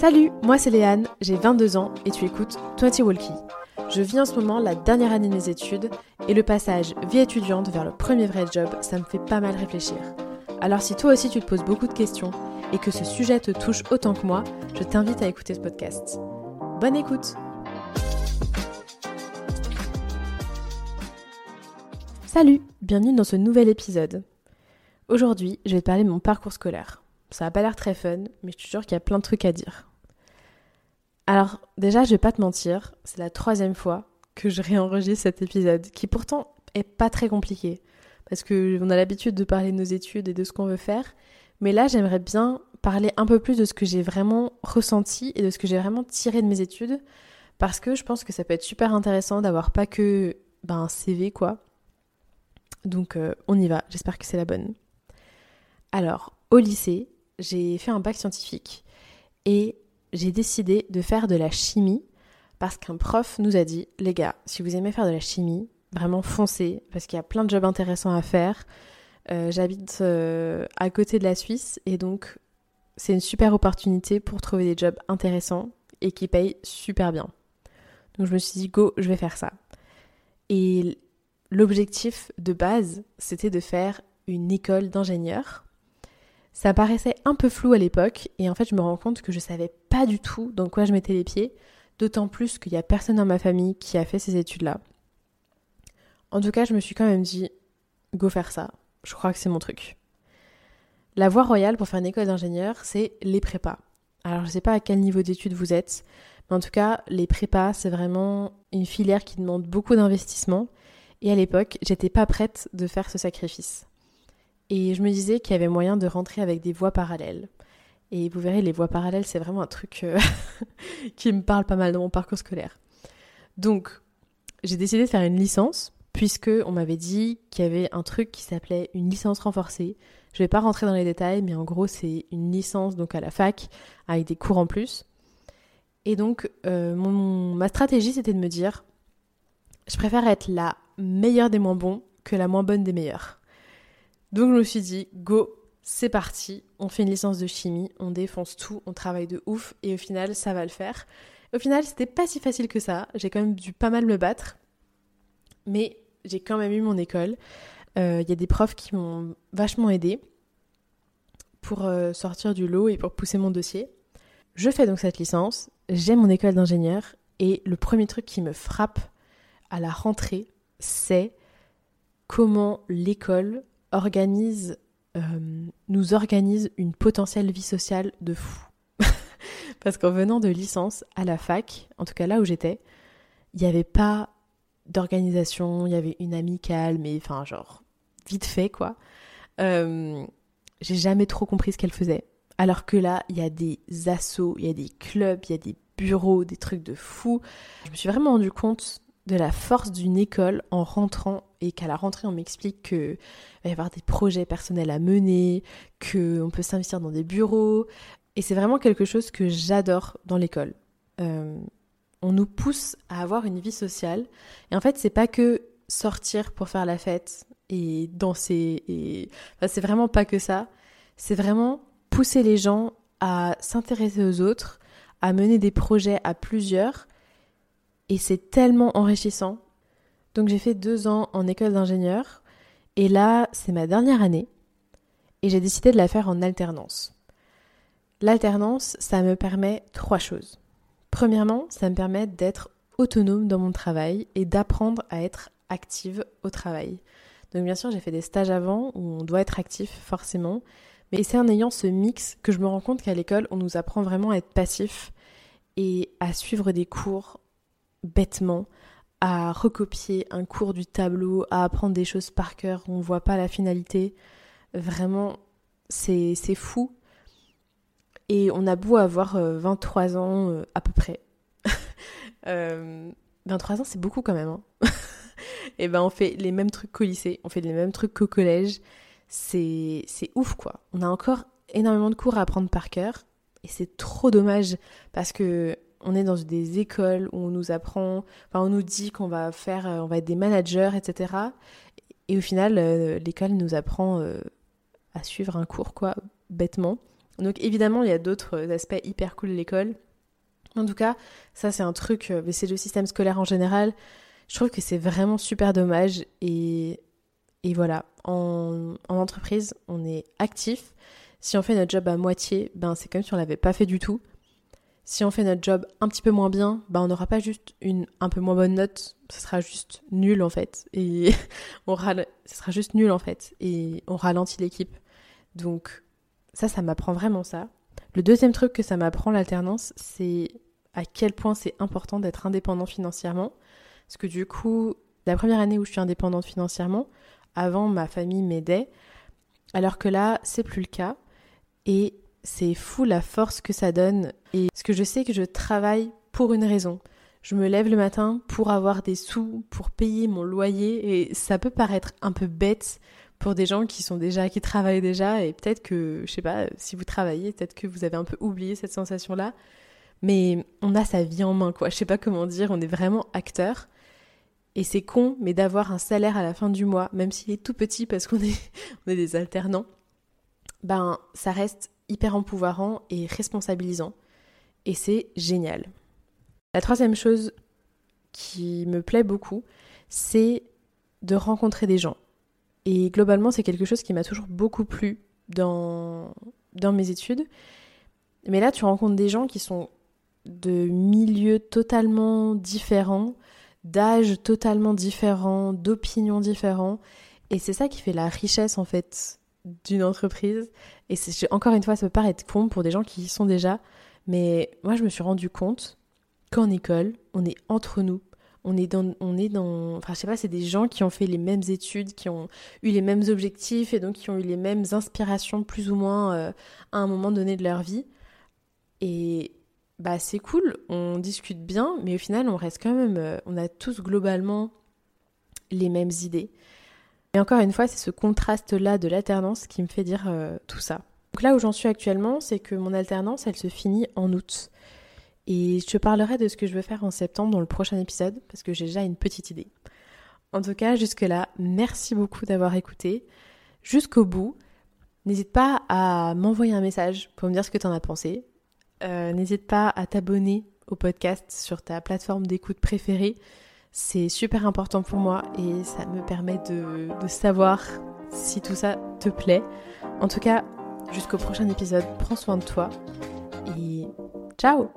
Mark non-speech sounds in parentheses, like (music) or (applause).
Salut, moi c'est Léane, j'ai 22 ans et tu écoutes 20 Walkie. Je vis en ce moment la dernière année de mes études et le passage vie étudiante vers le premier vrai job, ça me fait pas mal réfléchir. Alors si toi aussi tu te poses beaucoup de questions et que ce sujet te touche autant que moi, je t'invite à écouter ce podcast. Bonne écoute Salut, bienvenue dans ce nouvel épisode. Aujourd'hui, je vais te parler de mon parcours scolaire. Ça n'a pas l'air très fun, mais je te jure qu'il y a plein de trucs à dire. Alors, déjà, je vais pas te mentir, c'est la troisième fois que je réenregistre cet épisode, qui pourtant est pas très compliqué, parce qu'on a l'habitude de parler de nos études et de ce qu'on veut faire, mais là, j'aimerais bien parler un peu plus de ce que j'ai vraiment ressenti et de ce que j'ai vraiment tiré de mes études, parce que je pense que ça peut être super intéressant d'avoir pas que ben, un CV, quoi. Donc, euh, on y va, j'espère que c'est la bonne. Alors, au lycée, j'ai fait un bac scientifique et j'ai décidé de faire de la chimie parce qu'un prof nous a dit les gars, si vous aimez faire de la chimie, vraiment foncez parce qu'il y a plein de jobs intéressants à faire. Euh, j'habite euh, à côté de la Suisse et donc c'est une super opportunité pour trouver des jobs intéressants et qui payent super bien. Donc je me suis dit go, je vais faire ça. Et l'objectif de base, c'était de faire une école d'ingénieur ça paraissait un peu flou à l'époque et en fait je me rends compte que je savais pas du tout dans quoi je mettais les pieds, d'autant plus qu'il y a personne dans ma famille qui a fait ces études-là. En tout cas, je me suis quand même dit go faire ça. Je crois que c'est mon truc. La voie royale pour faire une école d'ingénieur, c'est les prépas. Alors je sais pas à quel niveau d'études vous êtes, mais en tout cas, les prépas, c'est vraiment une filière qui demande beaucoup d'investissement et à l'époque, j'étais pas prête de faire ce sacrifice. Et je me disais qu'il y avait moyen de rentrer avec des voies parallèles. Et vous verrez, les voies parallèles, c'est vraiment un truc euh, (laughs) qui me parle pas mal dans mon parcours scolaire. Donc, j'ai décidé de faire une licence, puisque on m'avait dit qu'il y avait un truc qui s'appelait une licence renforcée. Je vais pas rentrer dans les détails, mais en gros, c'est une licence donc à la fac, avec des cours en plus. Et donc, euh, mon, ma stratégie, c'était de me dire, je préfère être la meilleure des moins bons que la moins bonne des meilleures. Donc je me suis dit, go, c'est parti, on fait une licence de chimie, on défonce tout, on travaille de ouf, et au final, ça va le faire. Au final, c'était pas si facile que ça, j'ai quand même dû pas mal me battre, mais j'ai quand même eu mon école. Il euh, y a des profs qui m'ont vachement aidé pour euh, sortir du lot et pour pousser mon dossier. Je fais donc cette licence, j'ai mon école d'ingénieur, et le premier truc qui me frappe à la rentrée, c'est comment l'école organise, euh, nous organise une potentielle vie sociale de fou. (laughs) Parce qu'en venant de licence à la fac, en tout cas là où j'étais, il n'y avait pas d'organisation, il y avait une amicale, mais enfin genre vite fait quoi. Euh, j'ai jamais trop compris ce qu'elle faisait. Alors que là, il y a des assos, il y a des clubs, il y a des bureaux, des trucs de fou. Je me suis vraiment rendu compte de la force d'une école en rentrant et qu'à la rentrée on m'explique qu'il va y avoir des projets personnels à mener, qu'on peut s'investir dans des bureaux. Et c'est vraiment quelque chose que j'adore dans l'école. Euh, on nous pousse à avoir une vie sociale. Et en fait, c'est pas que sortir pour faire la fête et danser. Et... Enfin, c'est vraiment pas que ça. C'est vraiment pousser les gens à s'intéresser aux autres, à mener des projets à plusieurs et c'est tellement enrichissant. Donc j'ai fait deux ans en école d'ingénieur et là c'est ma dernière année et j'ai décidé de la faire en alternance. L'alternance, ça me permet trois choses. Premièrement, ça me permet d'être autonome dans mon travail et d'apprendre à être active au travail. Donc bien sûr, j'ai fait des stages avant où on doit être actif forcément, mais c'est en ayant ce mix que je me rends compte qu'à l'école, on nous apprend vraiment à être passif et à suivre des cours bêtement à recopier un cours du tableau, à apprendre des choses par cœur, on ne voit pas la finalité. Vraiment, c'est fou. Et on a beau avoir 23 euh, ans euh, à peu près. 23 (laughs) euh, ans, c'est beaucoup quand même. Hein. (laughs) et ben on fait les mêmes trucs qu'au lycée, on fait les mêmes trucs qu'au collège. C'est ouf quoi. On a encore énormément de cours à apprendre par cœur. Et c'est trop dommage parce que on est dans des écoles où on nous apprend, enfin on nous dit qu'on va faire, euh, on va être des managers, etc. Et au final, euh, l'école nous apprend euh, à suivre un cours, quoi, bêtement. Donc évidemment, il y a d'autres aspects hyper cool de l'école. En tout cas, ça c'est un truc, mais c'est le système scolaire en général. Je trouve que c'est vraiment super dommage et, et voilà, en, en entreprise, on est actif. Si on fait notre job à moitié, ben c'est comme si on l'avait pas fait du tout. Si on fait notre job un petit peu moins bien, ben on n'aura pas juste une un peu moins bonne note, ce sera juste nul en fait. Et (laughs) on ce sera juste nul en fait. Et on ralentit l'équipe. Donc ça, ça m'apprend vraiment ça. Le deuxième truc que ça m'apprend l'alternance, c'est à quel point c'est important d'être indépendant financièrement. Parce que du coup, la première année où je suis indépendante financièrement, avant ma famille m'aidait, alors que là, c'est plus le cas. Et c'est fou la force que ça donne. Et ce que je sais que je travaille pour une raison. Je me lève le matin pour avoir des sous, pour payer mon loyer. Et ça peut paraître un peu bête pour des gens qui sont déjà, qui travaillent déjà. Et peut-être que, je sais pas, si vous travaillez, peut-être que vous avez un peu oublié cette sensation-là. Mais on a sa vie en main, quoi. Je sais pas comment dire. On est vraiment acteur. Et c'est con, mais d'avoir un salaire à la fin du mois, même s'il est tout petit parce qu'on est, (laughs) on est des alternants, ben ça reste hyper empouvoirant et responsabilisant. Et c'est génial. La troisième chose qui me plaît beaucoup, c'est de rencontrer des gens. Et globalement, c'est quelque chose qui m'a toujours beaucoup plu dans, dans mes études. Mais là, tu rencontres des gens qui sont de milieux totalement différents, d'âges totalement différents, d'opinions différents. Et c'est ça qui fait la richesse en fait d'une entreprise. Et encore une fois, ça peut paraître con pour des gens qui y sont déjà, mais moi je me suis rendu compte qu'en école, on est entre nous. On est dans, on est dans, enfin je sais pas, c'est des gens qui ont fait les mêmes études, qui ont eu les mêmes objectifs et donc qui ont eu les mêmes inspirations plus ou moins euh, à un moment donné de leur vie. Et bah c'est cool, on discute bien, mais au final on reste quand même, euh, on a tous globalement les mêmes idées. Et encore une fois, c'est ce contraste-là de l'alternance qui me fait dire euh, tout ça. Donc là où j'en suis actuellement, c'est que mon alternance, elle se finit en août. Et je te parlerai de ce que je veux faire en septembre dans le prochain épisode, parce que j'ai déjà une petite idée. En tout cas, jusque-là, merci beaucoup d'avoir écouté. Jusqu'au bout, n'hésite pas à m'envoyer un message pour me dire ce que tu en as pensé. Euh, n'hésite pas à t'abonner au podcast sur ta plateforme d'écoute préférée. C'est super important pour moi et ça me permet de, savoir si tout ça te plaît. En tout cas, jusqu'au prochain épisode, prends soin de toi et ciao